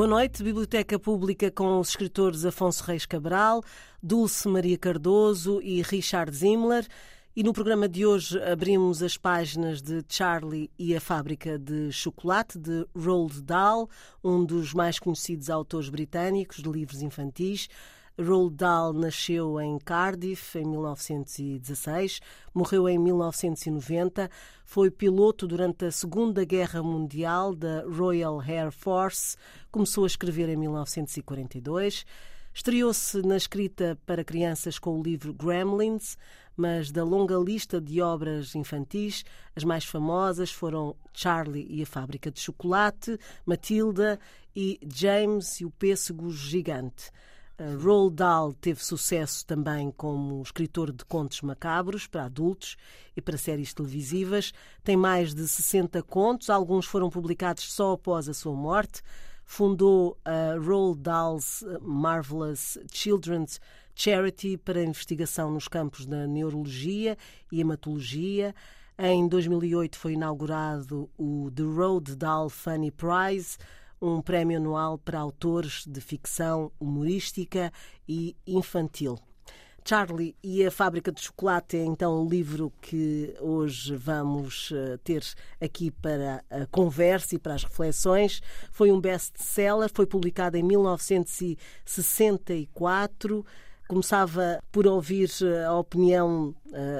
Boa noite, Biblioteca Pública com os escritores Afonso Reis Cabral, Dulce Maria Cardoso e Richard Zimmler. E no programa de hoje abrimos as páginas de Charlie e a Fábrica de Chocolate, de Roald Dahl, um dos mais conhecidos autores britânicos de livros infantis. Roald Dahl nasceu em Cardiff em 1916, morreu em 1990, foi piloto durante a Segunda Guerra Mundial da Royal Air Force, começou a escrever em 1942. Estreou-se na escrita para crianças com o livro Gremlins, mas da longa lista de obras infantis, as mais famosas foram Charlie e a Fábrica de Chocolate, Matilda e James e o Pêssego Gigante. Roald Dahl teve sucesso também como escritor de contos macabros para adultos e para séries televisivas. Tem mais de 60 contos, alguns foram publicados só após a sua morte. Fundou a Roald Dahl's Marvelous Children's Charity para investigação nos campos da neurologia e hematologia. Em 2008 foi inaugurado o The Roald Dahl Funny Prize, um prémio anual para autores de ficção humorística e infantil. Charlie e a Fábrica de Chocolate é então o livro que hoje vamos ter aqui para a conversa e para as reflexões. Foi um best-seller, foi publicado em 1964. Começava por ouvir a opinião,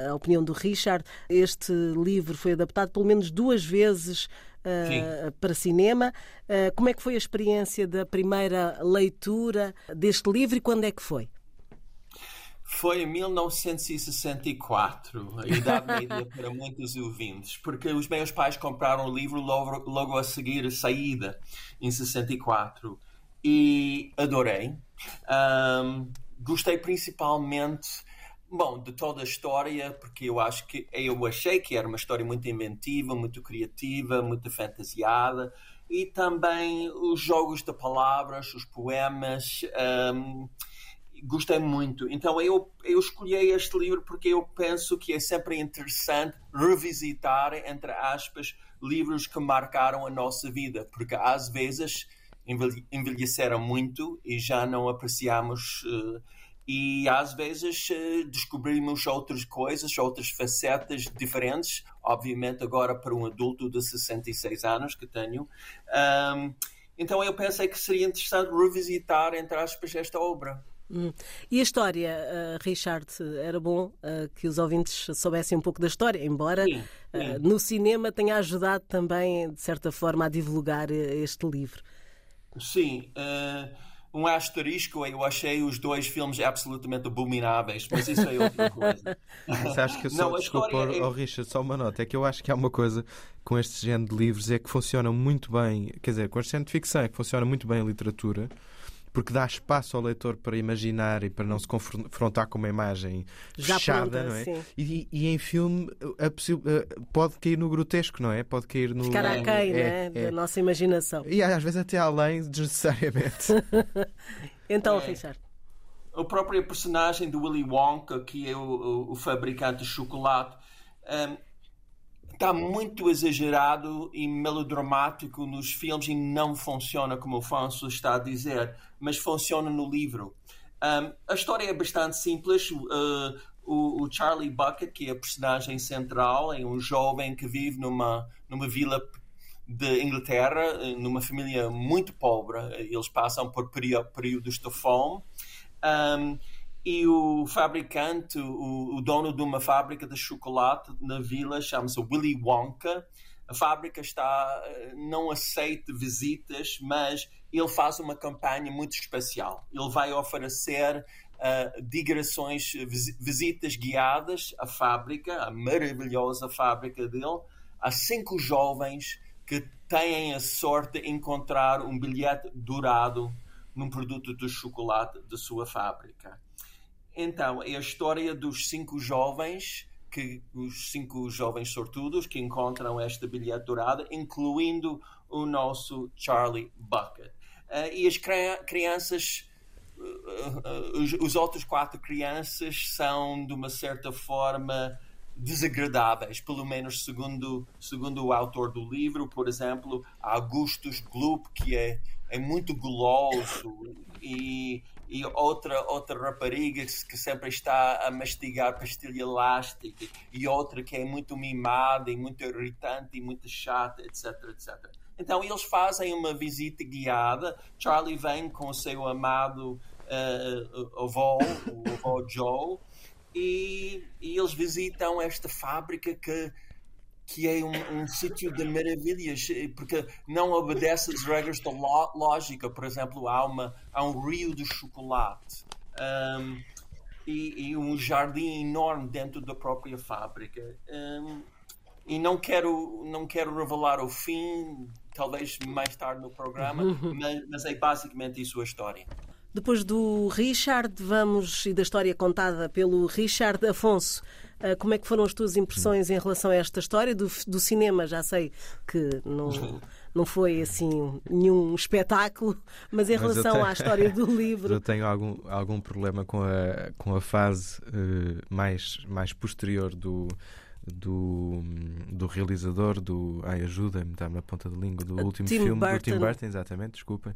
a opinião do Richard. Este livro foi adaptado pelo menos duas vezes Uh, para cinema. Uh, como é que foi a experiência da primeira leitura deste livro e quando é que foi? Foi em 1964, a idade média para muitos ouvintes, porque os meus pais compraram o livro logo, logo a seguir a saída, em 64, e adorei. Um, gostei principalmente Bom, de toda a história, porque eu acho que eu achei que era uma história muito inventiva, muito criativa, muito fantasiada e também os jogos de palavras, os poemas. Um, gostei muito. Então eu, eu escolhi este livro porque eu penso que é sempre interessante revisitar, entre aspas, livros que marcaram a nossa vida, porque às vezes envelheceram muito e já não apreciamos. Uh, e às vezes eh, descobrimos outras coisas, outras facetas diferentes, obviamente agora para um adulto de 66 anos que tenho. Um, então eu pensei que seria interessante revisitar, entre aspas, esta obra. Hum. E a história, uh, Richard, era bom uh, que os ouvintes soubessem um pouco da história, embora sim, sim. Uh, no cinema tenha ajudado também, de certa forma, a divulgar este livro. Sim. Uh um asterisco, eu achei os dois filmes absolutamente abomináveis, mas isso é outra coisa. Mas acho que eu só, não, desculpa, é... oh, Richard, só uma nota, é que eu acho que há uma coisa com este género de livros é que funcionam muito bem, quer dizer, com este género de ficção é que funciona muito bem a literatura, porque dá espaço ao leitor para imaginar e para não se confrontar com uma imagem Já fechada, pronta, não é? E, e, em filme pode cair no grotesco, não é? Pode cair no. Ficar aquém, é, é, da nossa imaginação. E às vezes até além, desnecessariamente. então, é. Richard. A própria personagem do Willy Wonka, que é o, o, o fabricante de chocolate, um, está muito exagerado e melodramático nos filmes e não funciona como o Afonso está a dizer, mas funciona no livro. Um, a história é bastante simples. Uh, o, o, Charlie Bucket, que é a personagem central, é um jovem que vive numa, numa vila de Inglaterra, numa família muito pobre. Eles passam por períodos de fome. Um, e o fabricante, o, o, dono de uma fábrica de chocolate na vila, chama-se Willy Wonka. A fábrica está não aceita visitas, mas ele faz uma campanha muito especial. Ele vai oferecer uh, digressões, visitas guiadas à fábrica, à maravilhosa fábrica dele, a cinco jovens que têm a sorte de encontrar um bilhete dourado num produto de chocolate da sua fábrica. Então, é a história dos cinco jovens, que, os cinco jovens sortudos que encontram esta bilhete dourada, incluindo o nosso Charlie Bucket. Uh, e as crianças, uh, uh, os, os outros quatro crianças são, de uma certa forma, desagradáveis, pelo menos segundo, segundo o autor do livro, por exemplo, Augustus Gloop, que é, é muito guloso, e, e outra, outra rapariga que sempre está a mastigar pastilha elástica, e outra que é muito mimada e muito irritante e muito chata, etc, etc. Então eles fazem uma visita guiada. Charlie vem com o seu amado uh, avô, o avô Joe, e, e, eles visitam esta fábrica que, que é um, um sítio de maravilhas, porque não obedece às regras da lógica. Por exemplo, há, uma, há um rio de chocolate. Um, e, e, um jardim enorme dentro da própria fábrica. Um, e não quero, não quero revelar o fim, talvez mais tarde no programa, mas, mas é basicamente isso a história. Depois do Richard, vamos e da história contada pelo Richard Afonso. Ah, como é que foram as tuas impressões em relação a esta história do, do cinema? Já sei que não, não foi assim nenhum espetáculo, mas em mas relação tenho, à história do livro. Eu tenho algum, algum problema com a, com a fase uh, mais, mais posterior do, do, do realizador do. Ai, ajuda-me, está na ponta da língua, do último Tim filme Burton. do Tim Burton, exatamente, desculpem.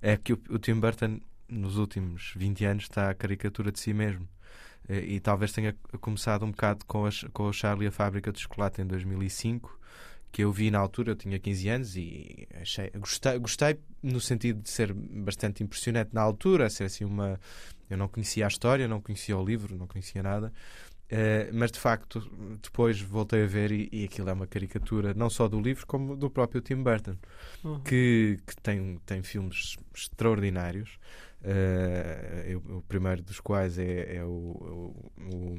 É que o, o Tim Burton nos últimos 20 anos está a caricatura de si mesmo. Eh, e, talvez tenha começado um bocado com, as, com o Charlie a Fábrica de Chocolate em 2005, que eu vi na altura, eu tinha 15 anos e achei, gostei, gostei no sentido de ser bastante impressionante na altura, ser assim uma. Eu não conhecia a história, não conhecia o livro, não conhecia nada. Uh, mas de facto, depois voltei a ver e, e, aquilo é uma caricatura não só do livro, como do próprio Tim Burton, uhum. que, que tem, tem filmes extraordinários. Uh, eu, o primeiro dos quais é, é o, o, o,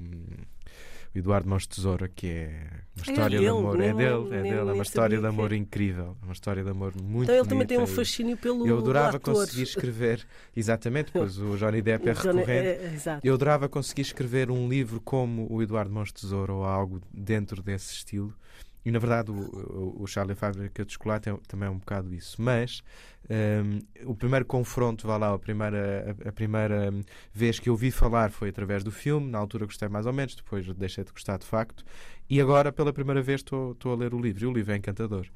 Eduardo Mãos Tesoura, que é uma é história é dele, de amor. é dele, é dele, é uma história de amor incrível. É uma história de amor muito Então ele também tem um fascínio pelo Eu adorava ator. conseguir escrever, exatamente, pois o Johnny Depp é recorrente. É, eu adorava conseguir escrever um livro como o Eduardo Mãos Tesoura ou algo dentro desse estilo. E na verdade o, o Charlie Fábrica de Chocolate é, também é um bocado isso. Mas um, o primeiro confronto, vá lá, a primeira, a, a, primeira vez que eu vi falar foi através do filme. Na altura gostei mais ou menos, depois deixei de gostar de facto. E agora, pela primeira vez, estou a ler o livro. E o livro é encantador.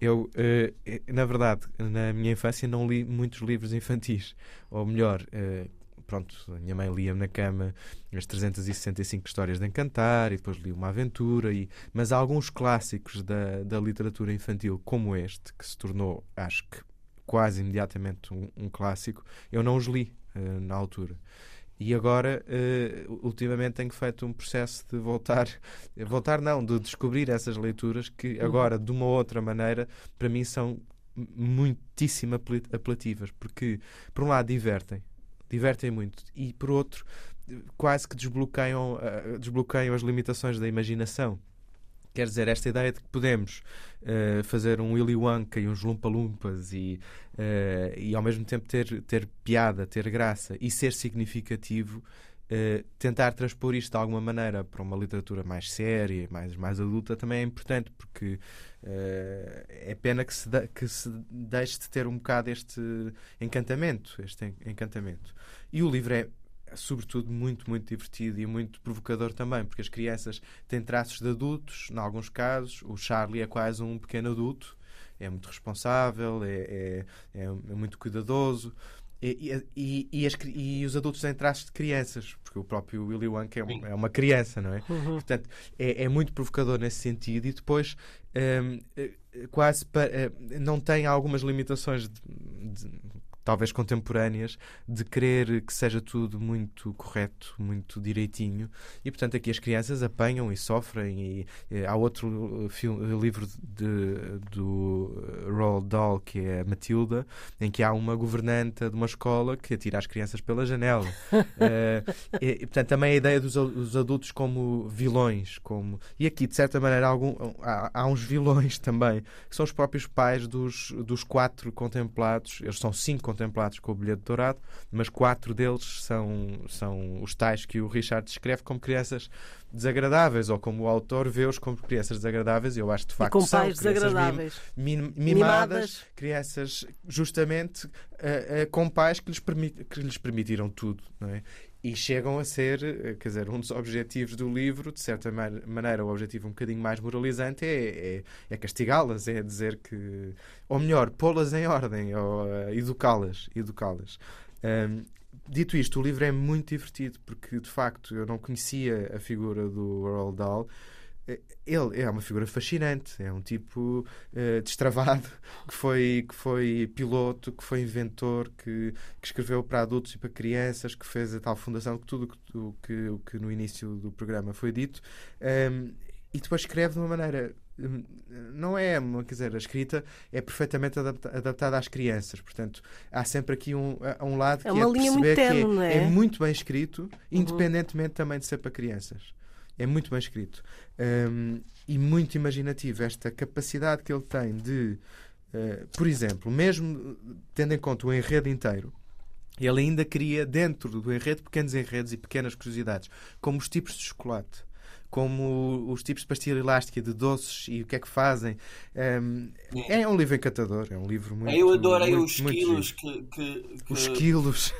Eu, uh, na verdade, na minha infância não li muitos livros infantis. Ou melhor, uh, pronto, a minha mãe lia na cama as 365 histórias de Encantar e depois li uma aventura, e, mas há alguns clássicos da, da literatura infantil, como este, que se tornou, acho que quase imediatamente um, um clássico, eu não os li uh, na altura. E agora, uh, ultimamente, tenho feito um processo de voltar, voltar não, de descobrir essas leituras que uhum. agora, de uma outra maneira, para mim são muitíssimo apelativas, porque, por um lado, divertem, divertem muito. E por outro, quase que desbloqueiam, uh, desbloqueiam as limitações da imaginação. Quer dizer, esta ideia de que podemos uh, fazer um Willy Wonka e uns Lumpa-Lumpas e, uh, e ao mesmo tempo ter, ter piada, ter graça e ser significativo, uh, tentar transpor isto de alguma maneira para uma literatura mais séria, mais, mais adulta, também é importante, porque é pena que se, de, que se deixe de ter um bocado este encantamento, este encantamento. E o livro é sobretudo muito, muito divertido e muito provocador também, porque as crianças têm traços de adultos, em alguns casos. O Charlie é quase um pequeno adulto, é muito responsável, é, é, é muito cuidadoso. E, e, e, as, e, os adultos têm traços de crianças, porque o próprio Willy Wonka é, um, é uma criança, não é? Uhum. Portanto, é, é, muito provocador nesse sentido. E depois, um, eh, quase para, não tem algumas limitações de, de, talvez contemporâneas, de querer que seja tudo muito correto, muito direitinho. E, portanto, aqui as crianças apanham e sofrem. E, e há outro uh, filme, uh, livro de, do uh, Roald Dahl, que é Matilda, em que há uma governanta de uma escola que atira as crianças pela janela. uh, e, e, portanto, também a ideia dos, dos, adultos como vilões. como E aqui, de certa maneira, algum, há, há uns vilões também, que são os próprios pais dos, dos quatro contemplados. Eles são cinco contemplados com o bilhete dourado, mas quatro deles são, são os tais que o Richard descreve como crianças desagradáveis ou como o autor vê-os como crianças desagradáveis. Eu acho de facto e com são pais desagradáveis. Mim, mimadas, mimadas, crianças justamente uh, uh, com pais que lhes, permit, que lhes permitiram tudo. Não é? E chegam a ser, eh, quer dizer, um dos objetivos do livro, de certa maneira, o objetivo um bocadinho mais moralizante é, é, é castigá-las, é dizer que, ou melhor, pô-las em ordem, ou uh, educá-las, educá-las. Um, dito isto, o livro é muito divertido porque, de facto, eu não conhecia a figura do Roald Dahl ele é uma figura fascinante, é um tipo uh, destravado que foi, que foi piloto, que foi inventor, que, que escreveu para adultos e para crianças, que fez a tal fundação, que tudo o que, o que no início do programa foi dito, um, ehm, e depois escreve de uma maneira hum, não é, quer dizer, a escrita é perfeitamente adaptada às crianças, portanto há sempre aqui um, um lado é que é linha muito que é, é? muito bem escrito, uhum. independentemente também de ser para crianças. É muito bem escrito um, e muito imaginativo. Esta capacidade que ele tem de, uh, por exemplo, mesmo tendo em conta o enredo inteiro, ele ainda cria dentro do enredo pequenos enredos e pequenas curiosidades, como os tipos de chocolate como os tipos de pastilha elástica, de doces e o que é que fazem. Um, é um livro encantador, é um livro muito. Eu adorei muito, os quilos que, que, que, Os quilos.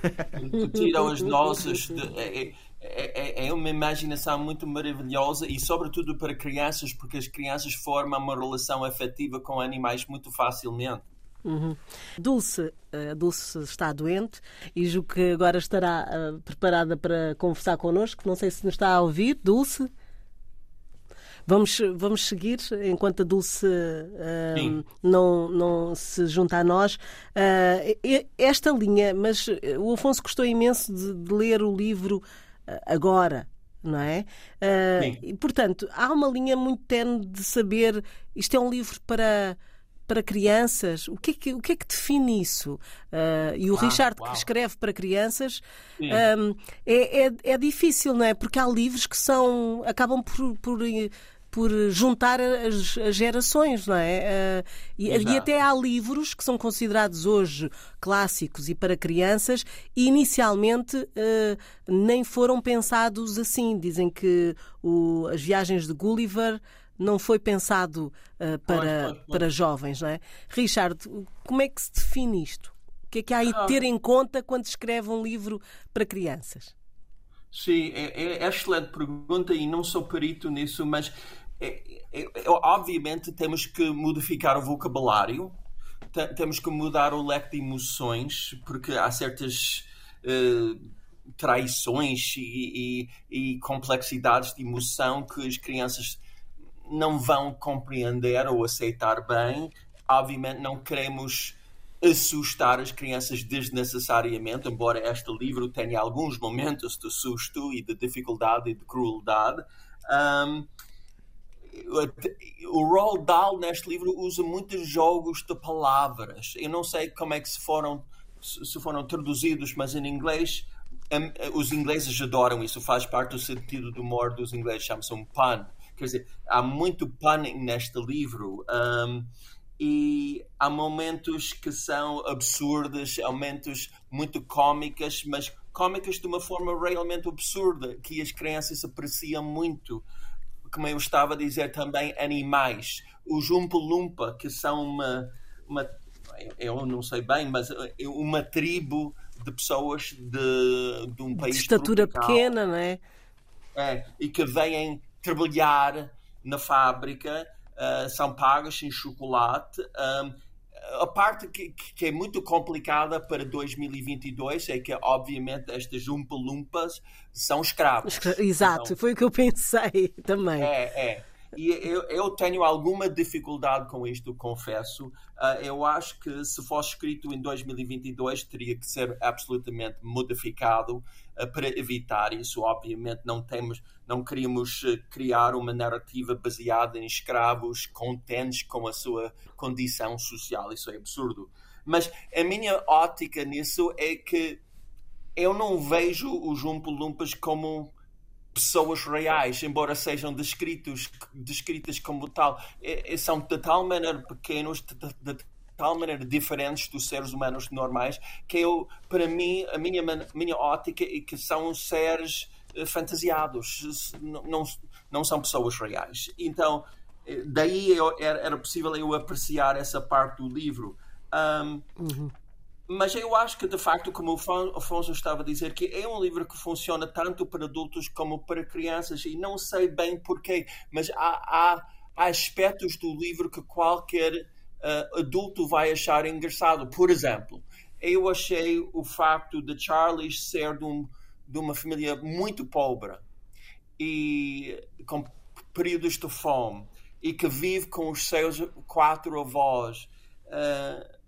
Que tiram as nossas. De, é, é é, é, uma imaginação muito maravilhosa e, sobretudo, para crianças, porque as crianças formam uma relação afetiva com animais muito facilmente. Uhum. Dulce, a Dulce está doente e julgo que agora estará uh, preparada para conversar connosco. Não sei se nos está a ouvir, Dulce. Vamos, vamos seguir enquanto a Dulce uh, não, não se junta a nós. Esta linha, mas o Afonso gostou imenso de, de ler o livro agora, não é? Uh, e, portanto, há uma linha muito tenue de saber isto é um livro para para crianças, o que é que, o que, é que define isso? Uh, e o ah, Richard, uau. que escreve para crianças, um, é, é, é, difícil, não é? Porque há livros que são acabam por, por por juntar as, as gerações, não é? Uh, e, e, até há livros que são considerados hoje clássicos e para crianças e inicialmente uh, nem foram pensados assim. Dizem que o, as viagens de Gulliver não foi pensado uh, para, para jovens, não é? Richard, como é que se define isto? O que é que há aí de ter em conta quando escreve um livro para crianças? Sim, é, é excelente pergunta e não sou perito nisso, mas é, é, é, obviamente temos que modificar o vocabulário, temos que mudar o leque de emoções, porque há certas uh, traições e, e, e, complexidades de emoção que as crianças não vão compreender ou aceitar bem. Obviamente não queremos assustar as crianças desnecessariamente, embora este livro tenha alguns momentos de susto e de dificuldade e de crueldade. Um, o Roald Dahl neste livro usa muitos jogos de palavras. Eu não sei como é que se foram se foram traduzidos, mas em inglês os ingleses adoram isso. Faz parte do sentido do humor dos ingleses. Chama-se um pun. Quer dizer, há muito punning neste livro. Um, e há momentos que são absurdos, há momentos muito cómicas, mas cómicas de uma forma realmente absurda, que as crianças apreciam muito como eu estava a dizer também, animais. Os Umpa-Lumpa, que são uma, uma, eu não sei bem, mas é uma tribo de pessoas de, de um país. De estatura tropical, pequena, não é? É, e que vêm trabalhar na fábrica, uh, são pagas em chocolate. Um, a parte que, que, é muito complicada para 2022 é que, obviamente, estas Umpa-Lumpas são escravos. Exato, então, foi o que eu pensei também. É, é. E eu, eu, tenho alguma dificuldade com isto, confesso. Uh, eu acho que se fosse escrito em 2022 teria que ser absolutamente modificado uh, para evitar isso. Obviamente não temos, não queríamos uh, criar uma narrativa baseada em escravos contentes com a sua condição social. Isso é absurdo. Mas a minha ótica nisso é que eu não vejo os Umpa-Lumpas como pessoas reais, embora sejam descritos, descritas como tal, é, é, são de tal maneira pequenos, de, de, de, tal maneira diferentes dos seres humanos normais, que eu, para mim, a minha, minha ótica é que são seres fantasiados, não, não, não são pessoas reais. Então, daí eu, era, era, possível eu apreciar essa parte do livro. Um, uhum. Mas eu acho que, de facto, como o Afonso estava a dizer, que é um livro que funciona tanto para adultos como para crianças, e não sei bem porquê, mas há, há, há aspectos do livro que qualquer uh, adulto vai achar engraçado. Por exemplo, eu achei o facto de Charlie ser de, um, de uma família muito pobre e com períodos de fome e que vive com os seus quatro avós uh,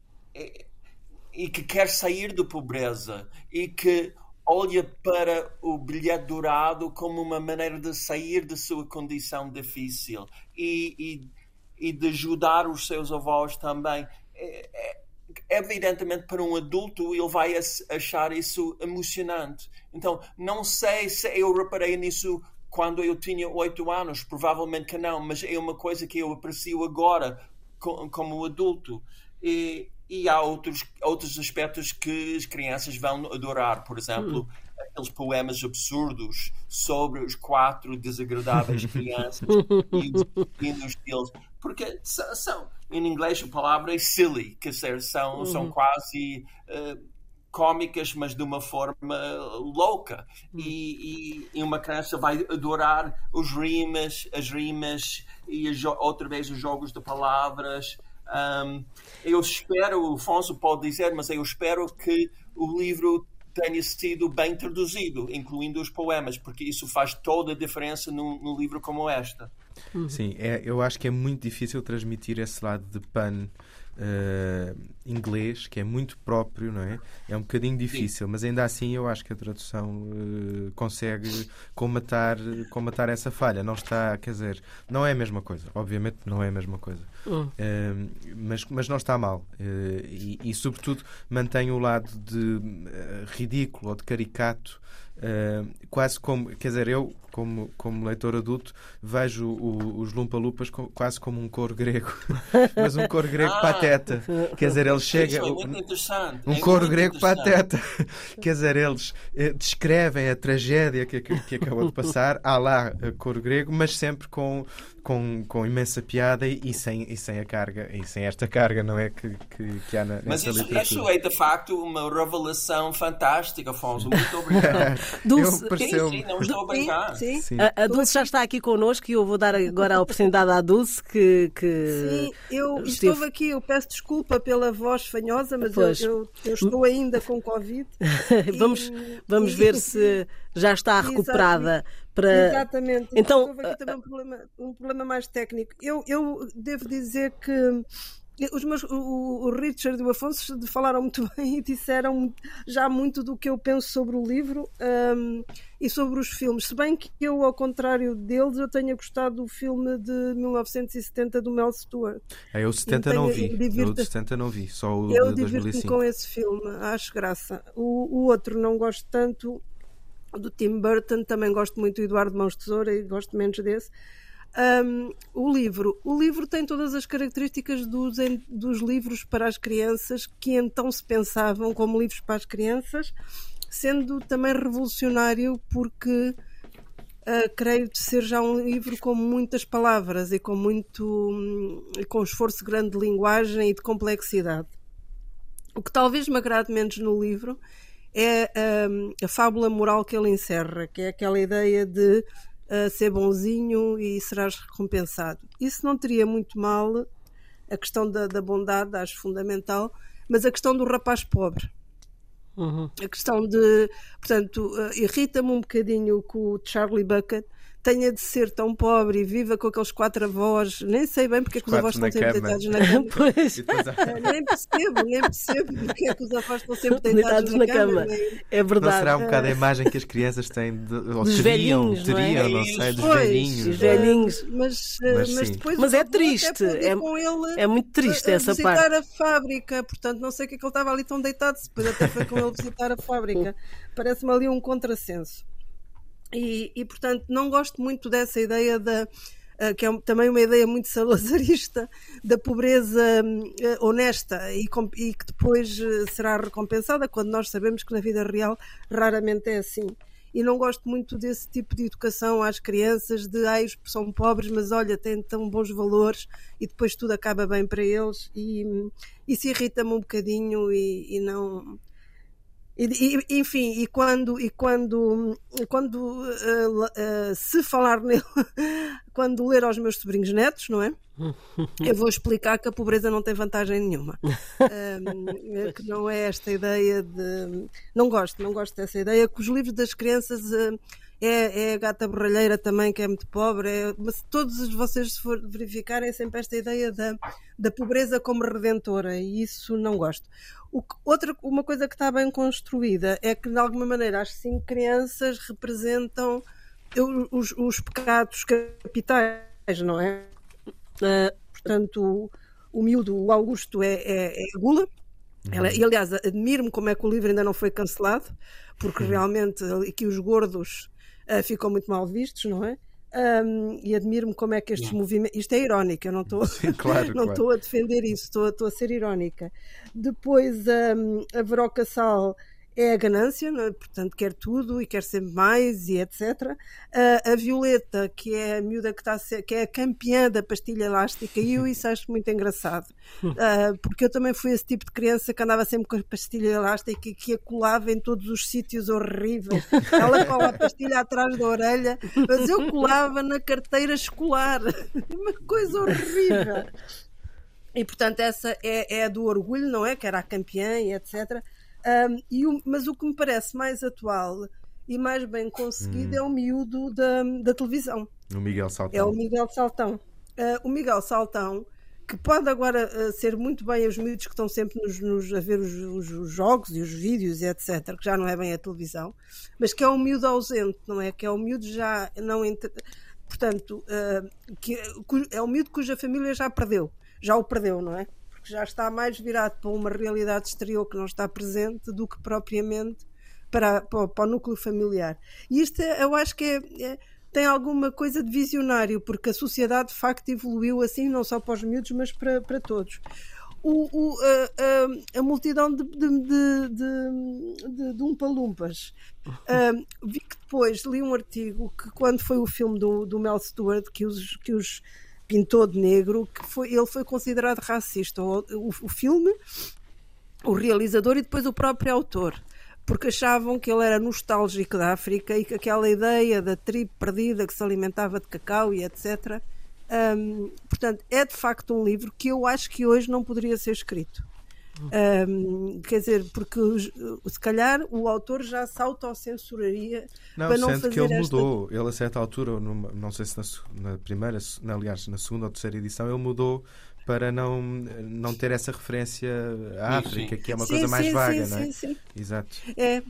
e, que quer sair da pobreza e que olha para o bilhete dourado como uma maneira de sair da sua condição difícil e, e, e de ajudar os seus avós também. É, é, evidentemente para um adulto ele vai achar isso emocionante. Então, não sei se eu reparei nisso quando eu tinha oito anos, provavelmente que não, mas é uma coisa que eu aprecio agora como adulto. E, e há outros, outros aspectos que as crianças vão adorar, por exemplo, hum. aqueles poemas absurdos sobre os quatro desagradáveis crianças e os destinos deles, porque são, são, em inglês a palavra é silly, que são, hum. são quase uh, cómicas, mas de uma forma louca. Hum. E, e, e, uma criança vai adorar os rimas, as rimas e as, outra vez os jogos de palavras. Um, eu espero, o Afonso pode dizer, mas eu espero que o livro tenha sido bem traduzido, incluindo os poemas, porque isso faz toda a diferença num, num livro como este. Sim, é, eu acho que é muito difícil transmitir esse lado de pan uh, inglês, que é muito próprio, não é? É um bocadinho difícil, Sim. mas ainda assim eu acho que a tradução uh, consegue comatar, comatar essa falha. Não está, quer dizer, não é a mesma coisa, obviamente não é a mesma coisa, uh, mas, mas não está mal. E, e, sobretudo, mantém o lado de ridículo ou de caricato Uh, quase como, quer dizer, eu, como, como leitor adulto, vejo o, os Lumpalupas quase como um coro grego, mas um coro grego ah, pateta. Quer dizer, ele chega. É um é coro grego pateta. quer dizer, eles eh, descrevem a tragédia que, que, que acabou de passar, há lá eh, coro grego, mas sempre com com, com imensa piada e sem, e sem a carga, e sem esta carga, não é? Que, que, que há na, Mas isso, isso, é de facto uma revelação fantástica, Afonso. Muito obrigado. Dulce, sim, sim, não estou a brincar. Sim, sim. A, a, Dulce já está aqui connosco e eu vou dar agora a oportunidade à Dulce que. que sim, eu esteve... estou aqui, eu peço desculpa pela voz fanhosa, mas eu, eu, eu, estou ainda com Covid. vamos e... vamos ver se já está recuperada para. Exatamente. Então, houve aqui também um problema, um problema mais técnico. Eu, eu devo dizer que os meus, o, o, Richard e o Afonso falaram muito bem e disseram já muito do que eu penso sobre o livro um, e sobre os filmes. Se bem que eu, ao contrário deles, eu tenha gostado do filme de 1970 do Mel Stewart. É, eu 70 não vi. Eu de 70 não vi, só o eu de 2005. com esse filme, acho graça. O, o outro não gosto tanto do Tim Burton, também gosto muito do Eduardo Mãos Tesoura e gosto menos desse. Um, o livro. O livro tem todas as características dos, dos livros para as crianças que então se pensavam como livros para as crianças, sendo também revolucionário porque uh, creio de ser já um livro com muitas palavras e com muito um, com esforço grande de linguagem e de complexidade. O que talvez me agrade menos no livro é um, a fábula moral que ele encerra, que é aquela ideia de uh, ser bonzinho e serás recompensado. Isso não teria muito mal, a questão da, da bondade acho fundamental, mas a questão do rapaz pobre. Uhum. A questão de. Portanto, uh, irrita-me um bocadinho que o Charlie Bucket tenha de ser tão pobre e viva com aqueles quatro avós, nem sei bem porque é que os avós estão sempre cama. deitados na cama. pois. nem percebo, nem percebo porque é que os avós estão sempre deitados, deitados na, na, cama. cama. É verdade. Não será um bocado a imagem que as crianças têm de, ou dos teriam, velhinhos, teriam, não, é? não sei, dos pois, velhinhos. Os velhinhos. Mas, eh, mas, mas depois mas é triste. É, é muito triste a, essa visitar parte. visitar a fábrica, portanto, não sei o que é que ele estava ali tão deitado, depois até foi com ele visitar a fábrica. Parece-me ali um contrassenso. E, e, portanto, não gosto muito dessa ideia da. Uh, que é também uma ideia muito salazarista da pobreza uh, honesta e, e, que depois uh, será recompensada, quando nós sabemos que na vida real raramente é assim. e não gosto muito desse tipo de educação às crianças de ai, são pobres, mas olha, têm tão bons valores e depois tudo acaba bem para eles e isso irrita-me um bocadinho e, e não e, e, enfim, e quando, e quando, quando uh, uh, se falar nele, quando ler aos meus sobrinhos netos, não é? Eu vou explicar que a pobreza não tem vantagem nenhuma. Um, que não é esta ideia de. Não gosto, não gosto dessa ideia, que os livros das crianças. Uh, é, é, a gata borralheira também, que é muito pobre. É, mas todos vocês, se for verificarem, é sempre esta ideia da, da pobreza como redentora, e isso não gosto. O, outra, uma coisa que está bem construída é que, de alguma maneira, as cinco crianças representam os, os pecados capitais, não é? Uh, portanto, o, o miúdo, o Augusto, é, é, é gula. Uhum. Ela, e aliás, admiro-me como é que o livro ainda não foi cancelado, porque uhum. realmente aqui os gordos uh, ficam muito mal vistos, não é? Um, e admiro-me como é que estes movimentos. Isto é irónico, eu não estou claro, não claro. a defender isso, estou, estou a ser irónica. Depois um, a Veroca Sal é a ganância, é? portanto quer tudo e quer sempre mais e etc. Uh, a Violeta, que é a miúda que, está ser, que é a campeã da pastilha elástica, e eu isso acho muito engraçado, uh, porque eu também fui esse tipo de criança que andava sempre com a pastilha elástica e que a colava em todos os sítios horríveis. Ela cola a pastilha atrás da orelha, mas eu colava na carteira escolar. Uma coisa horrível. E portanto, essa é, é a do orgulho, não é? Que era a campeã e etc. Um, e o, mas o que me parece mais atual e mais bem conseguido hum. é o miúdo da, da televisão. O Miguel Saltão. É o Miguel Saltão. Uh, o Miguel Saltão, que pode agora uh, ser muito bem os miúdos que estão sempre nos, nos a ver os, os, os, jogos e os vídeos e etc., que já não é bem a televisão, mas que é um miúdo ausente, não é? Que é um miúdo já não. Portanto, uh, que, é um miúdo cuja família já perdeu, já o perdeu, não é? Porque já está mais virado para uma realidade exterior que não está presente do que propriamente para, para, para o núcleo familiar. E isto é, eu acho que é, é, tem alguma coisa de visionário, porque a sociedade de facto evoluiu assim, não só para os miúdos, mas para, para todos. O, o, a, a, a, multidão de, de, de, de, de Umpalumpas. Uh, vi que depois li um artigo que, quando foi o filme do, do Mel Stewart, que os, que os pintou de negro, que foi, ele foi considerado racista. O, o, o filme, o realizador e depois o próprio autor porque achavam que ele era nostálgico da África e que aquela ideia da tribo perdida que se alimentava de cacau e etc. Um, portanto, é de facto um livro que eu acho que hoje não poderia ser escrito. Um, quer dizer, porque se calhar o autor já se autocensuraria não, para não fazer que ele esta... mudou. Ele a certa altura, numa, não sei se na, na, primeira, aliás, na segunda ou terceira edição, ele mudou para não, não ter essa referência à África, que é uma sim, coisa mais sim, vaga, não é? Sim, sim. Exato. É.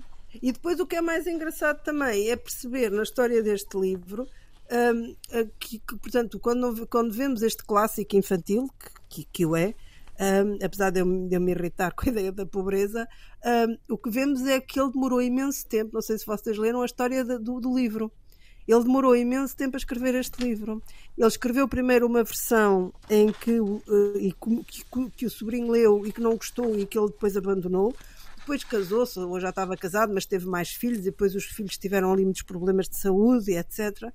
E depois o que é mais engraçado também é perceber na história deste livro um, que, que, portanto, quando, quando vemos este clássico infantil, que, que, que o é, um, apesar de eu, de eu, me irritar com a ideia da pobreza, um, o que vemos é que ele demorou imenso tempo. Não sei se vocês leram a história de, do, do, livro. Ele demorou imenso tempo a escrever este livro. Ele escreveu primeiro uma versão em que, uh, que, que o sobrinho leu e que não gostou e que ele depois abandonou. Depois casou-se, ou já estava casado, mas teve mais filhos, e depois os filhos tiveram ali muitos problemas de saúde, etc.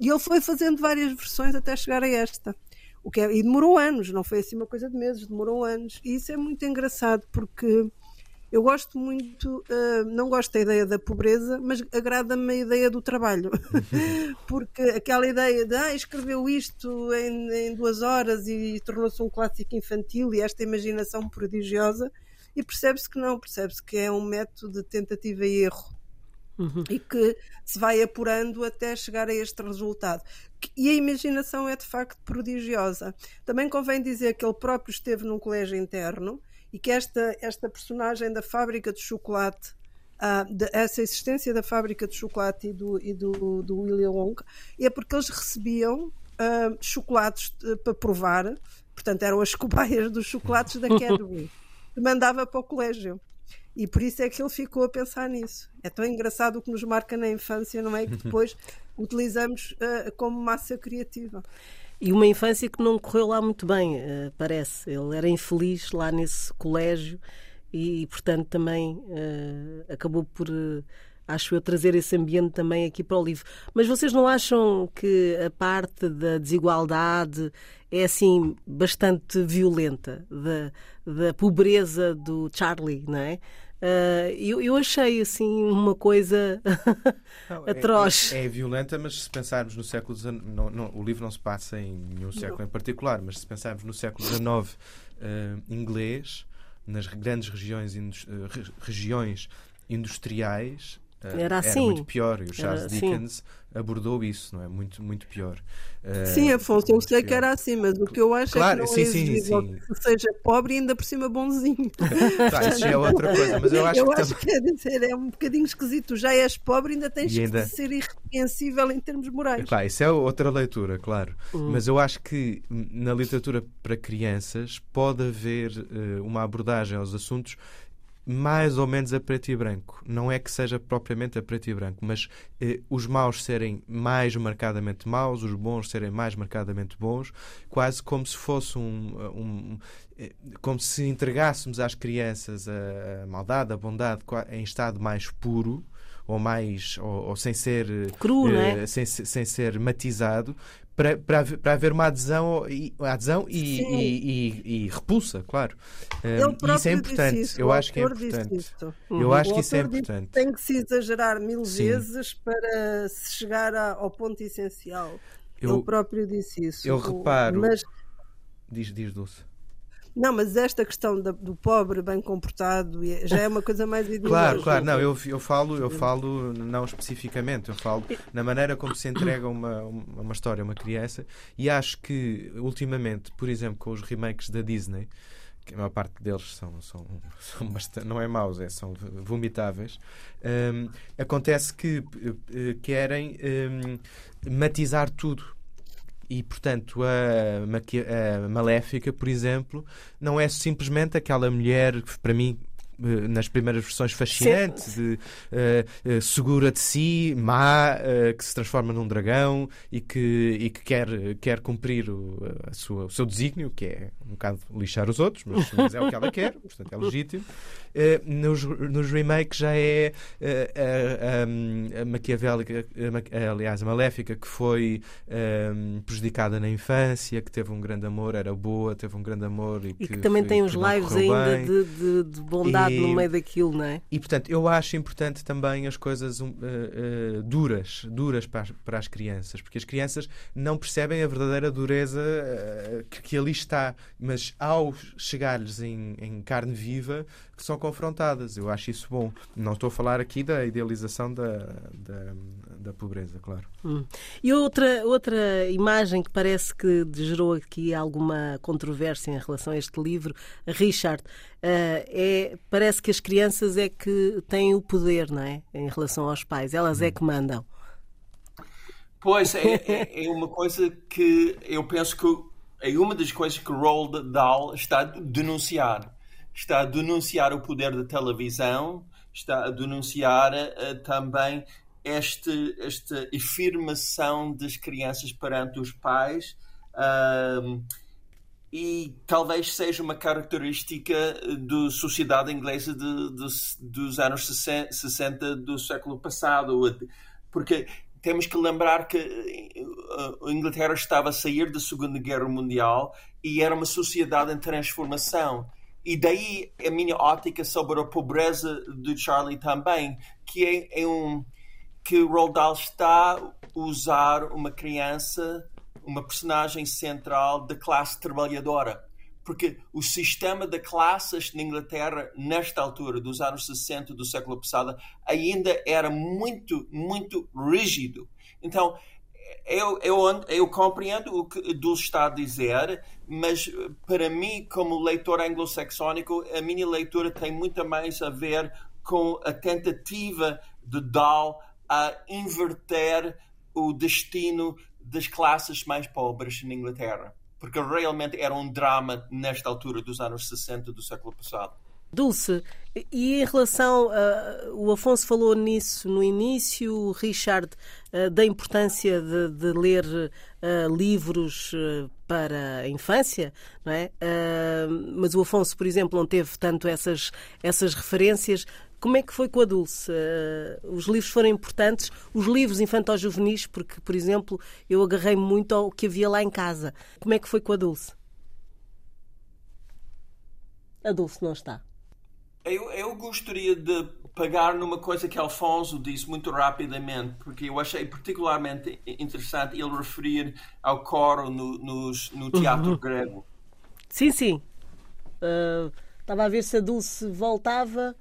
E ele foi fazendo várias versões até chegar a esta. O que é, e demorou anos, não foi assim uma coisa de meses, demorou anos. E isso é muito engraçado porque eu gosto muito, uh, não gosto da ideia da pobreza, mas agrada-me a ideia do trabalho. porque aquela ideia de ah, escreveu isto em, em duas horas e tornou-se um clássico infantil e esta imaginação prodigiosa, e percebe-se que não, percebe-se que é um método de tentativa e erro uhum. e que se vai apurando até chegar a este resultado. E a imaginação é de facto prodigiosa. Também convém dizer que ele próprio esteve num colégio interno e que esta, esta personagem da fábrica de chocolate, uh, de, essa existência da fábrica de chocolate e do, e do, do William Wonka, é porque eles recebiam uh, chocolates uh, para provar, portanto eram as cobaias dos chocolates da Cadbury, que mandava para o colégio. E por isso é que ele ficou a pensar nisso. É tão engraçado o que nos marca na infância, não é? Que depois utilizamos uh, como massa criativa. E uma infância que não correu lá muito bem, uh, parece. Ele era infeliz lá nesse colégio e, portanto, também uh, acabou por acho eu, trazer esse ambiente também aqui para o livro. Mas vocês não acham que a parte da desigualdade é assim bastante violenta, da, da pobreza do Charlie, não é? Uh, eu, eu, achei assim uma coisa não, é, atroz. É, é, é, violenta, mas se pensarmos no século XIX, não, não, o livro não se passa em nenhum século em particular, mas se pensarmos no século XIX uh, inglês, nas grandes regiões, uh, regiões industriais, era, era assim. muito pior. E o Charles era, Dickens sim. abordou isso, não é? Muito, muito pior. Sim, Afonso, eu sei que era assim, mas o que eu acho claro, é que não sim, é sim, sim. que seja pobre e ainda por cima bonzinho. Tá, isso já é outra coisa, mas eu acho eu que. Acho que é, dizer, é um bocadinho esquisito. Já és pobre, ainda tens e ainda... que ser irrepreensível em termos morais. Claro, isso é outra leitura, claro. Hum. Mas eu acho que na literatura para crianças pode haver uh, uma abordagem aos assuntos mais ou menos a preto e branco. Não é que seja propriamente a preto e branco, mas eh, os maus serem mais marcadamente maus, os bons serem mais marcadamente bons, quase como se fosse um, um eh, como se entregássemos às crianças a, a maldade, a bondade em estado mais puro ou mais ou, ou sem ser cru, é? sem, sem ser matizado para, para, para haver uma adesão, adesão e, e, e, e repulsa, claro. Um, isso é importante. Isso, eu acho que é importante. Eu acho que isso é importante. Tem que se exagerar mil Sim. vezes para se chegar ao ponto essencial. Eu, Ele próprio disse isso. Eu reparo. Mas... Diz, diz Dulce. Não, mas esta questão do pobre bem comportado já é uma coisa mais ideológica. Claro, claro, não, eu, eu falo, eu falo não especificamente, eu falo na maneira como se entrega uma, uma história a uma criança e acho que ultimamente, por exemplo, com os remakes da Disney, que a maior parte deles são, são, são bastante, não é maus, é, são vomitáveis, um, acontece que uh, querem um, matizar tudo e, portanto, a, a Maléfica, por exemplo, não é simplesmente aquela mulher que, para mim, nas primeiras versões fascinante, de, uh, uh, segura de si, má, uh, que se transforma num dragão e que, e que quer, quer cumprir o, a sua, o seu desígnio, que é um bocado lixar os outros, mas, mas é o que ela quer, portanto é legítimo. nos, nos remakes já é a, a, a maquiavélica, aliás, a maléfica, que foi prejudicada na infância, que teve um grande amor, era boa, teve um grande amor e, e que, que, também tem os lives ainda de, de, de bondade e, no meio daquilo, não é? E portanto, eu acho importante também as coisas uh, uh, duras, duras para as, para as crianças, porque as crianças não percebem a verdadeira dureza uh, que, que, ali está, mas ao chegar-lhes em, em, carne viva, que são confrontadas. Eu acho isso bom. Não estou a falar aqui da idealização da, da, da pobreza, claro. Hum. E outra, outra imagem que parece que gerou aqui alguma controvérsia em relação a este livro, Richard, é, parece que as crianças é que têm o poder, não é? Em relação aos pais, elas é que mandam. Pois, é, é, é uma coisa que eu penso que é uma das coisas que o Roald Dahl está a denunciar. Está a denunciar o poder da televisão, está a denunciar uh, também este, esta afirmação das crianças perante os pais. Uh, e talvez seja uma característica da sociedade inglesa de, de, dos anos 60 do século passado, porque temos que lembrar que a Inglaterra estava a sair da Segunda Guerra Mundial e era uma sociedade em transformação. E daí a minha ótica sobre a pobreza de Charlie também, que é, é um que Roald Dahl está a usar uma criança uma personagem central da classe trabalhadora. Porque o sistema de classes na Inglaterra, nesta altura, dos anos 60 do século passado, ainda era muito, muito rígido. Então, eu, eu, eu compreendo o que Dulce está a dizer, mas para mim, como leitor anglo-saxónico, a minha leitura tem muito mais a ver com a tentativa de Dahl a inverter o destino das classes mais pobres na Inglaterra, porque realmente era um drama nesta altura dos anos 60 do século passado. Dulce, e em relação, uh, o Afonso falou nisso no início, o Richard, uh, da importância de, de ler uh, livros para a infância, não é? mas o Afonso, por exemplo, não teve tanto essas, essas referências. Como é que foi com a Dulce? Uh, os livros foram importantes, os livros infantil-juvenis, porque, por exemplo, eu agarrei muito ao que havia lá em casa. Como é que foi com a Dulce? A Dulce não está. Eu, eu gostaria de pegar numa coisa que Alfonso disse muito rapidamente, porque eu achei particularmente interessante ele referir ao coro no, no, no teatro uhum. grego. Sim, sim. Uh, estava a ver se a Dulce voltava.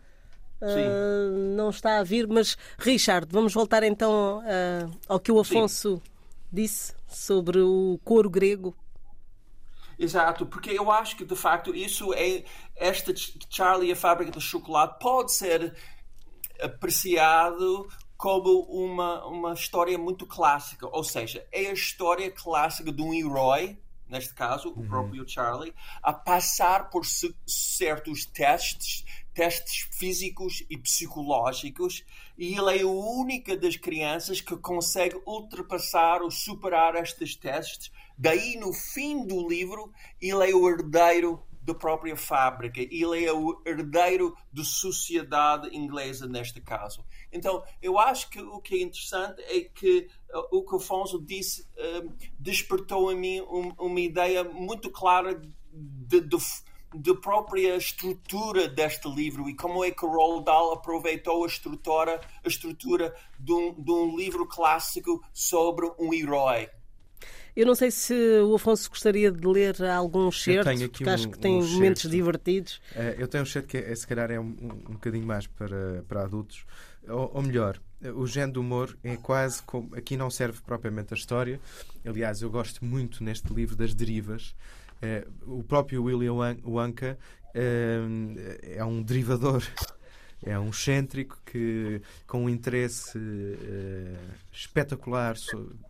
Uh, não está a vir, mas Richard, vamos voltar então uh, ao que o Afonso sim. disse sobre o coro grego. Exato, porque eu acho que de facto isso é esta Charlie e a fábrica de chocolate pode ser apreciado como uma, uma história muito clássica, ou seja, é a história clássica de um herói, neste caso, uhum. o próprio Charlie, a passar por certos testes, testes físicos e psicológicos, e ele é a única das crianças que consegue ultrapassar ou superar estes testes. Daí, no fim do livro, ele é o herdeiro da própria fábrica. Ele é o herdeiro da sociedade inglesa neste caso. Então, eu acho que o que é interessante é que uh, o que Afonso disse uh, despertou em mim um, uma ideia muito clara de, de, de, própria estrutura deste livro e como é que o Roald Dahl aproveitou a estrutura, a estrutura de, um, de um livro clássico sobre um herói. Eu não sei se o Afonso gostaria de ler algum certo, porque um, acho que tem um momentos certo. divertidos. Uh, eu tenho um certo que é, se calhar é um, um, um bocadinho mais para, para adultos, ou, ou melhor, o género do humor é quase como. Aqui não serve propriamente a história. Aliás, eu gosto muito neste livro das derivas. Uh, o próprio William Wonka uh, é um derivador é um excêntrico que, com um interesse uh, espetacular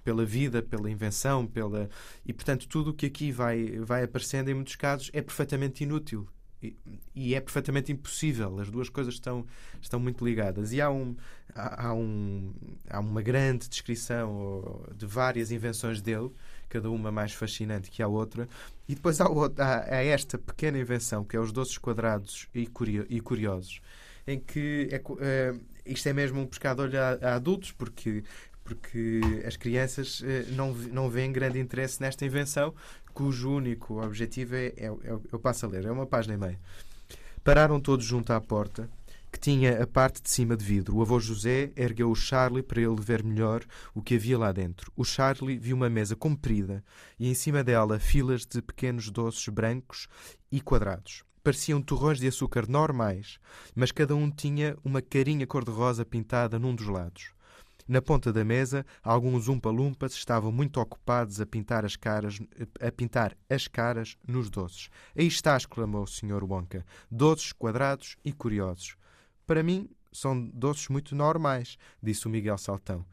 pela vida, pela invenção, pela e portanto tudo o que aqui vai, vai aparecendo em muitos casos é perfeitamente inútil e, e é perfeitamente impossível. As duas coisas estão, estão muito ligadas. E há, um, há, há, um, há uma grande descrição de várias invenções dele, cada uma mais fascinante que a outra. E depois há, outra, há, há esta pequena invenção, que é os doces quadrados e, curio, e curiosos em que é, uh, isto é mesmo um pescado olho a, a adultos, porque porque as crianças uh, não, não veem grande interesse nesta invenção, cujo único objetivo é, é, é, eu passo a ler, é uma página e meia. Pararam todos junto à porta, que tinha a parte de cima de vidro. O avô José ergueu o Charlie para ele ver melhor o que havia lá dentro. O Charlie viu uma mesa comprida e em cima dela filas de pequenos doces brancos e quadrados pareciam torrões de açúcar normais, mas cada um tinha uma carinha cor-de-rosa pintada num dos lados. Na ponta da mesa, alguns umpa-lumpas estavam muito ocupados a pintar as caras, a pintar as caras nos doces. Aí está, exclamou o Sr. Wonka. Doces quadrados e curiosos. Para mim, são doces muito normais, disse o Miguel Saltão.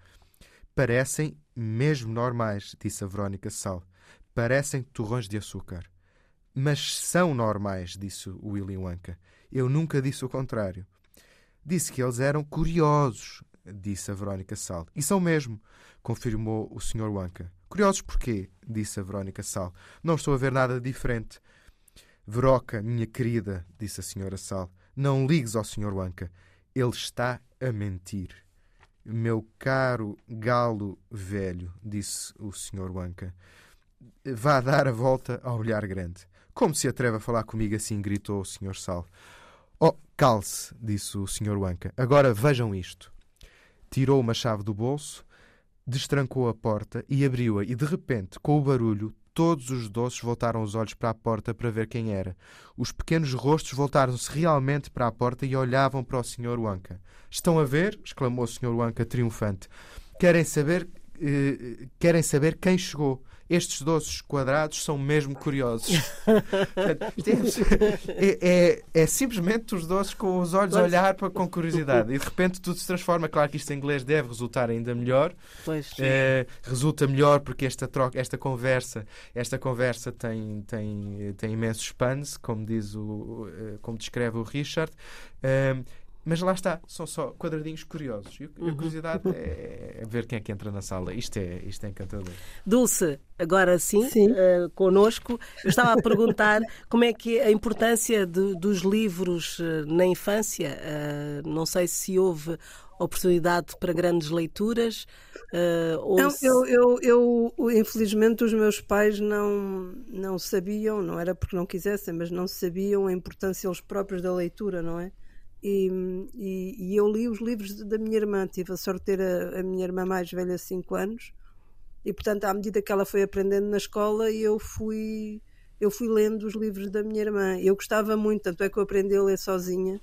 Parecem mesmo normais, disse a Verónica Sal. Parecem torrões de açúcar. Mas são normais, disse o Willy Wonka. Eu nunca disse o contrário. Disse que eles eram curiosos, disse a Verónica Sal. E são mesmo, confirmou o Sr. Wonka. Curiosos porquê? disse a Verónica Sal. Não estou a ver nada diferente. Veroca, minha querida, disse a Sra. Sal, não ligues ao Sr. Wonka. Ele está a mentir. Meu caro galo velho, disse o Sr. Wonka, vá dar a volta ao olhar grande. Como se atreve a falar comigo assim? gritou o Sr. Sal. Oh, calce, disse o Sr. Wanka. Agora vejam isto. Tirou uma chave do bolso, destrancou a porta e abriu-a, e de repente, com o barulho, todos os doces voltaram os olhos para a porta para ver quem era. Os pequenos rostos voltaram-se realmente para a porta e olhavam para o Sr. Wanka. Estão a ver? exclamou o Sr. Wanka triunfante. Querem saber, eh, querem saber quem chegou estes doces quadrados são mesmo curiosos. é, é, é, simplesmente os doces com os olhos a olhar para, com curiosidade. E de repente tudo se transforma. Claro que isto em inglês deve resultar ainda melhor. É, resulta melhor porque esta troca, esta conversa, esta conversa tem, tem, tem imensos puns, como diz o, eh, como descreve o Richard. Mas lá está, são só quadradinhos curiosos. E a uhum. curiosidade é, é, ver quem é que entra na sala. Isto é, isto é encantador. Dulce, agora sim, sim. Uh, connosco, eu estava a perguntar como é que é a importância de, dos livros uh, na infância. Uh, não sei se houve oportunidade para grandes leituras. Uh, não, se... eu, eu, eu, infelizmente, os meus pais não, não sabiam, não era porque não quisessem, mas não sabiam a importância eles próprios da leitura, não é? E, e, e, eu li os livros da minha irmã. Tive a sorte de ter a, a minha irmã mais velha, 5 anos, e portanto, à medida que ela foi aprendendo na escola, eu fui, eu fui lendo os livros da minha irmã. Eu gostava muito, tanto é que eu aprendi a ler sozinha.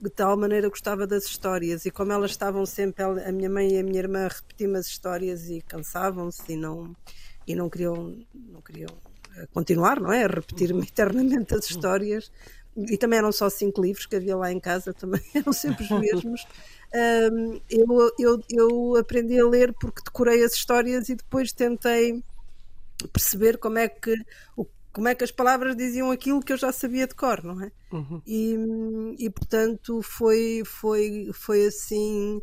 De tal maneira gostava das histórias, e como elas estavam sempre, a minha mãe e a minha irmã repetiam as histórias e cansavam-se e não, e não queriam, não queriam eh, continuar, não é? A repetir-me eternamente as histórias e também eram só cinco livros que havia lá em casa, também eram sempre os mesmos. Um, eu, eu, eu aprendi a ler porque decorei as histórias e depois tentei perceber como é que como é que as palavras diziam aquilo que eu já sabia de cor, não é? Uhum. E, e portanto foi, foi, foi assim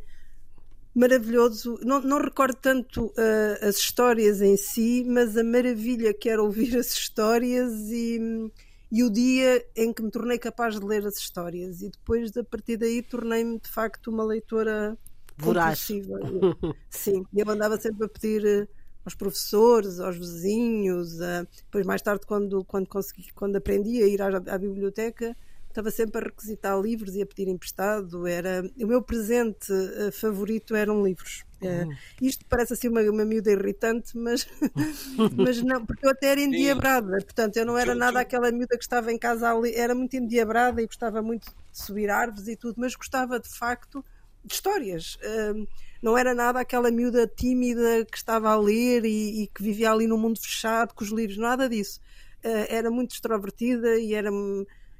maravilhoso. Não, não recordo tanto uh, as histórias em si, mas a maravilha que era ouvir as histórias e e o dia em que me tornei capaz de ler as histórias. E depois a partir daí tornei-me de facto uma leitora voraz. sim eu andava sempre a pedir eh, aos professores aos vizinhos depois mais tarde quando quando consegui quando aprendi a ir à, à biblioteca estava sempre a requisitar livros e a pedir emprestado. Era o meu presente uh, favorito eram livros. Uh, isto parece assim uma, uma miúda irritante, mas, mas não, porque eu até era endiabrada, portanto eu não era nada aquela miúda que estava em casa ali, era muito endiabrada e gostava muito de subir árvores e tudo, mas gostava de facto de histórias. Uh, não era nada aquela miúda tímida que estava a ler e, e, que vivia ali num mundo fechado com os livros, nada disso. Uh, era muito extrovertida e era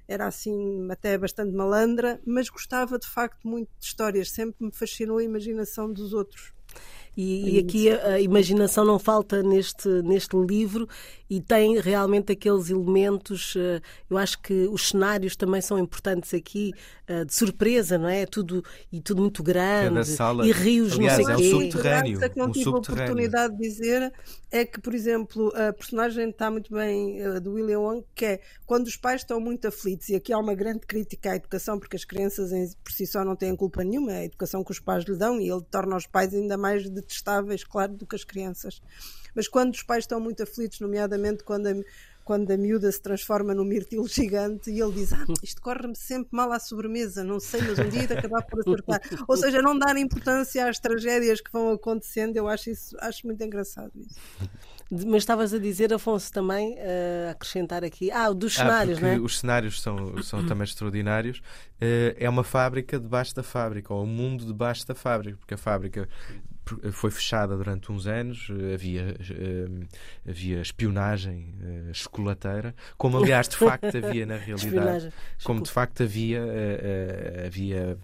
era assim até bastante malandra, mas gostava de facto muito de histórias, sempre me fascinou a imaginação dos outros. E, e aqui a, a, imaginação não falta neste, neste livro e tem realmente aqueles elementos. Eh, eu acho que os cenários também são importantes aqui, eh, de surpresa, não é? Tudo, e tudo muito grande. Sala, e rios, aliás, não sei é um subterrâneo. O que não um tive a oportunidade de dizer é que, por exemplo, a personagem está muito bem uh, do William Wong, que é quando os pais estão muito aflitos, e aqui há uma grande crítica à educação, porque as crianças em, por si só não têm culpa nenhuma, é a educação que os pais lhe dão, e ele torna os pais ainda mais detestáveis, claro, do que as crianças. Mas quando os pais estão muito aflitos, nomeadamente quando a, quando a miúda se transforma num mirtilo gigante e ele diz: Ah, isto corre-me sempre mal à sobremesa, não sei, mas um dia de acabar por acertar. Ou seja, não dar importância às tragédias que vão acontecendo, eu acho isso acho muito engraçado isso. Mas estavas a dizer, Afonso, também uh, acrescentar aqui. Ah, dos ah, cenários, não é? Os cenários são, são também extraordinários. Uh, é uma fábrica debaixo da fábrica, ou um mundo debaixo da fábrica, porque a fábrica foi fechada durante uns anos, havia, eh, havia espionagem eh, chocolateira, como aliás de facto havia na realidade, como de facto havia, eh, havia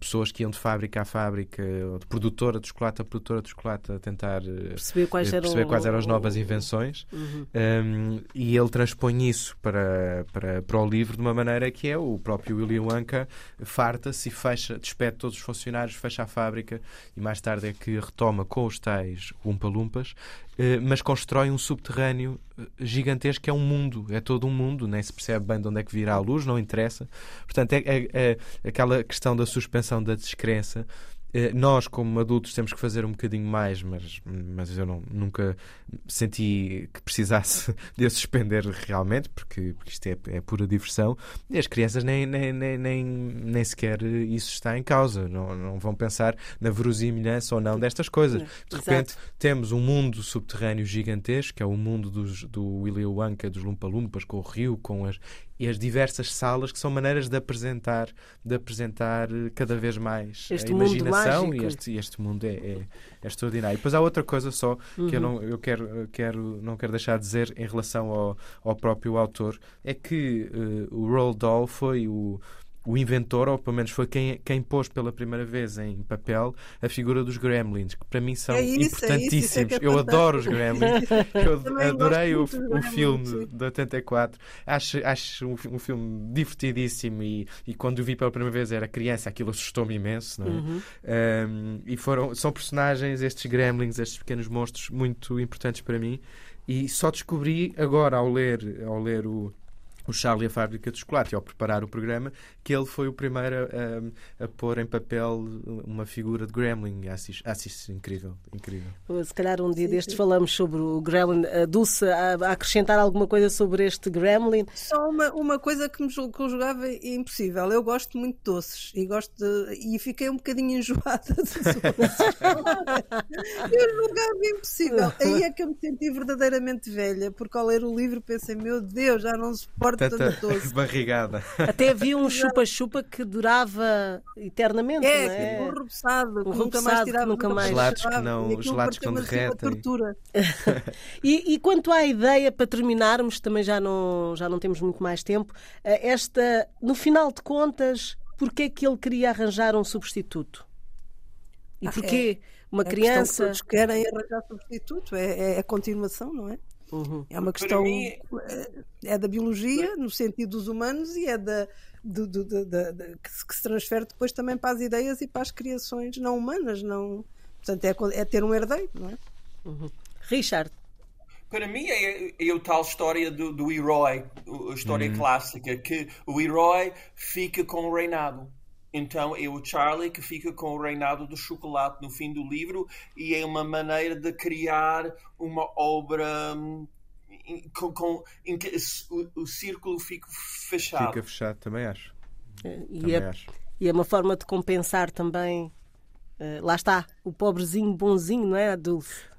pessoas que iam de fábrica a fábrica, de produtora de chocolate a produtora de chocolate a tentar perceber quais, perceber eram, quais eram as novas invenções uhum. um, e ele transpõe isso para, para, para o livro de uma maneira que é o próprio William Wonka farta-se e fecha, despede todos os funcionários, fecha a fábrica e mais tarde é que retoma com os tais Umpa-Lumpas, eh, mas constrói um subterrâneo eh, gigantesco que é um mundo, é todo um mundo, nem se percebe bem de onde é que virá a luz, não interessa. Portanto, é, é, é aquela questão da suspensão da descrença nós, como adultos, temos que fazer um bocadinho mais, mas, mas eu não, nunca senti que precisasse de suspender realmente, porque, porque isto é, é pura diversão. E as crianças nem, nem, nem, nem, nem sequer isso está em causa, não, não vão pensar na verosimilhança ou não destas coisas. De repente, Exato. temos um mundo subterrâneo gigantesco, que é o mundo dos, do Willy Wonka, dos Lumpa-Lumpas, com o rio, com as e as diversas salas que são maneiras de apresentar de apresentar cada vez mais este a imaginação e este, este mundo é, é, é, extraordinário. Depois há outra coisa só uhum. que eu, uhum. não, eu quero, quero, não quero deixar de dizer em relação ao, ao próprio autor, é que uh, o Roald Dahl foi o o inventor, ou pelo menos foi quem, quem pôs pela primeira vez em papel a figura dos Gremlins, que para mim são é isso, importantíssimos. É isso, isso é, é eu adoro os Gremlins. eu adorei o, o filme sim. de 84. Acho, acho um, um, filme divertidíssimo e, e quando o vi pela primeira vez era criança, aquilo assustou-me imenso. É? Uhum. Um, e foram, são personagens, estes Gremlins, estes pequenos monstros, muito importantes para mim. E só descobri agora, ao ler, ao ler o, o Charlie e a Fábrica de Chocolate, e ao preparar o programa, que ele foi o primeiro a, a, a pôr em papel uma figura de Gremlin. Acho, acho isso incrível, incrível. Se calhar um dia destes falamos sobre o Gremlin. A Dulce, a, a, acrescentar alguma coisa sobre este Gremlin? Só uma, uma coisa que me conjugava é impossível. Eu gosto muito de doces e gosto de, e fiquei um bocadinho enjoada de doces. Eu julgava impossível. Aí é que eu me senti verdadeiramente velha, porque ao ler o livro pensei, meu Deus, já não suporto tanta doce. barrigada. Até havia um chupa-chupa que durava eternamente. É, não é? um rebuçado, um nunca mais tirava. Nunca mais. Gelados que não, gelados que não derretem. e, e quanto à ideia, para terminarmos, também já não, já não temos muito mais tempo, eh, esta, no final de contas, porquê é que ele queria arranjar um substituto? E ah, porquê é, uma criança. Que todos querem arranjar substituto, é, é a continuação, não é? Uhum. É uma questão. Mim... É, é da biologia, no sentido dos humanos, e é da, do, do, do, do, que, se, que, se, transfere depois também para as ideias e para as criações não humanas. Não... Portanto, é, é ter um herdeiro, não é? Uhum. Richard. Para mim é, é a tal história do, do herói, a história uhum. clássica, que o herói fica com o reinado. Então é o Charlie que fica com o reinado do chocolate no fim do livro e é uma maneira de criar uma obra hum, com, com, em que o, o, círculo fica fechado. Fica fechado, também acho. É, e, também é, acho. e é uma forma de compensar também. Uh, lá está, o pobrezinho bonzinho, não é, Adolfo?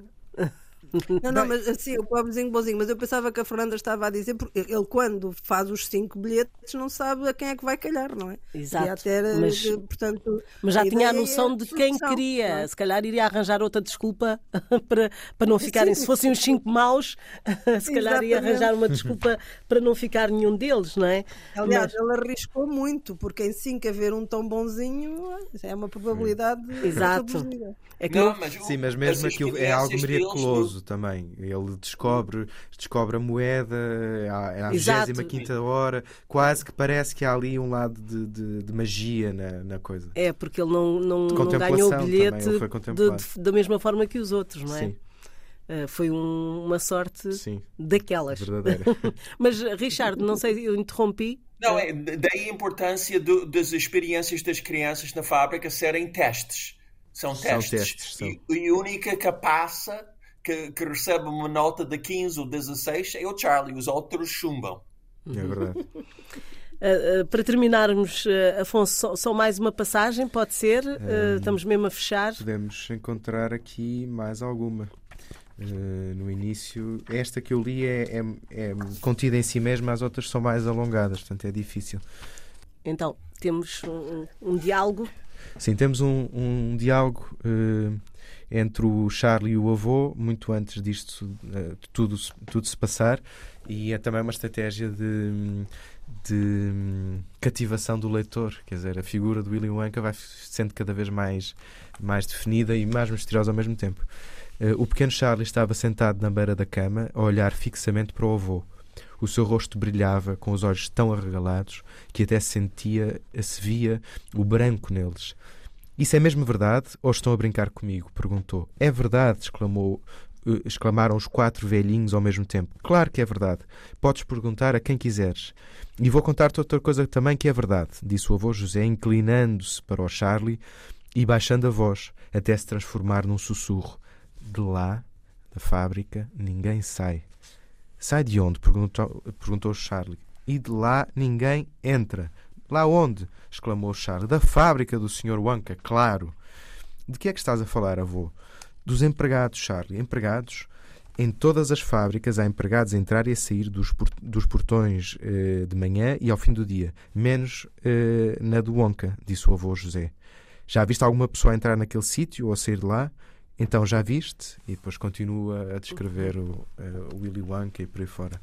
Não, não, mas assim, o pobrezinho bonzinho, mas eu pensava que a Fernanda estava a dizer, porque ele quando faz os cinco bilhetes não sabe a quem é que vai calhar, não é? Exato. Ter, mas, portanto, mas já tinha a noção é de quem queria. É? Se calhar iria arranjar outra desculpa para, para não ficarem. Sim. Se fossem os cinco maus, se calhar Exatamente. ia arranjar uma desculpa para não ficar nenhum deles, não é? Aliás, mas... ele arriscou muito, porque em cinco haver um tão bonzinho é uma probabilidade. Exato. É que não, mas, Sim, mas mesmo aquilo é algo miraculoso também. Ele descobre, descobre a moeda à, à 25 hora, quase que parece que há ali um lado de, de, de magia na, na, coisa. É, porque ele não, não, não ganhou o bilhete de, da mesma forma que os outros, não é? Sim. Uh, foi um, uma sorte Sim, daquelas. Verdadeira. Mas, Richard, não sei, eu interrompi. Não, é, daí a importância do, das experiências das crianças na fábrica serem testes. São testes. São testes são. E, e a única que passa, que, que, recebe uma nota de 15 ou 16, é o Charlie. Os outros chumbam. É verdade. Uh, uh, para terminarmos, uh, Afonso, só, só, mais uma passagem, pode ser? estamos mesmo a fechar. Podemos encontrar aqui mais alguma. no início, esta que eu li é, é, é, contida em si mesma, as outras são mais alongadas, portanto é difícil. Então, temos um, um diálogo Sim, temos um, um diálogo uh, entre o Charlie e o avô, muito antes disto de tudo, tudo se passar, e é também uma estratégia de, de cativação do leitor. Quer dizer, a figura do Willy Wonka vai sendo cada vez mais, mais definida e mais misteriosa ao mesmo tempo. Uh, o pequeno Charlie estava sentado na beira da cama, a olhar fixamente para o avô. O seu rosto brilhava com os olhos tão arregalados que até se sentia, se via o branco neles. Isso é mesmo verdade ou estão a brincar comigo? perguntou. É verdade, exclamou, eh, exclamaram os quatro velhinhos ao mesmo tempo. Claro que é verdade. Podes perguntar a quem quiseres. E vou contar-te outra coisa também que é verdade, disse o avô José, inclinando-se para o Charlie e baixando a voz, até se transformar num sussurro. De lá, da fábrica, ninguém sai. Sai de onde? perguntou, perguntou Charlie. E de lá ninguém entra. Lá onde? exclamou Charlie. Da fábrica do Sr. Wonka, claro. De que é que estás a falar, avô? Dos empregados, Charlie. Empregados? Em todas as fábricas há empregados a entrar e a sair dos, dos portões eh, de manhã e ao fim do dia, menos eh, na do Wonka, disse o avô José. Já viste alguma pessoa entrar naquele sítio ou sair de lá? Então já viste? E depois continua a descrever o, o Willy Wonka e por aí fora.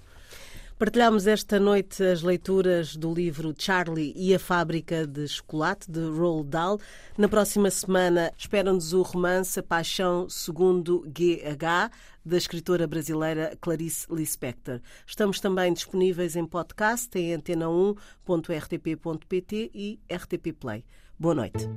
Partilhamos esta noite as leituras do livro Charlie e a Fábrica de Chocolate, de Roald Dahl. Na próxima semana espera-nos o romance A Paixão Segundo GH, da escritora brasileira Clarice Lispector. Estamos também disponíveis em podcast em antena1.rtp.pt e RTP Play. Boa noite.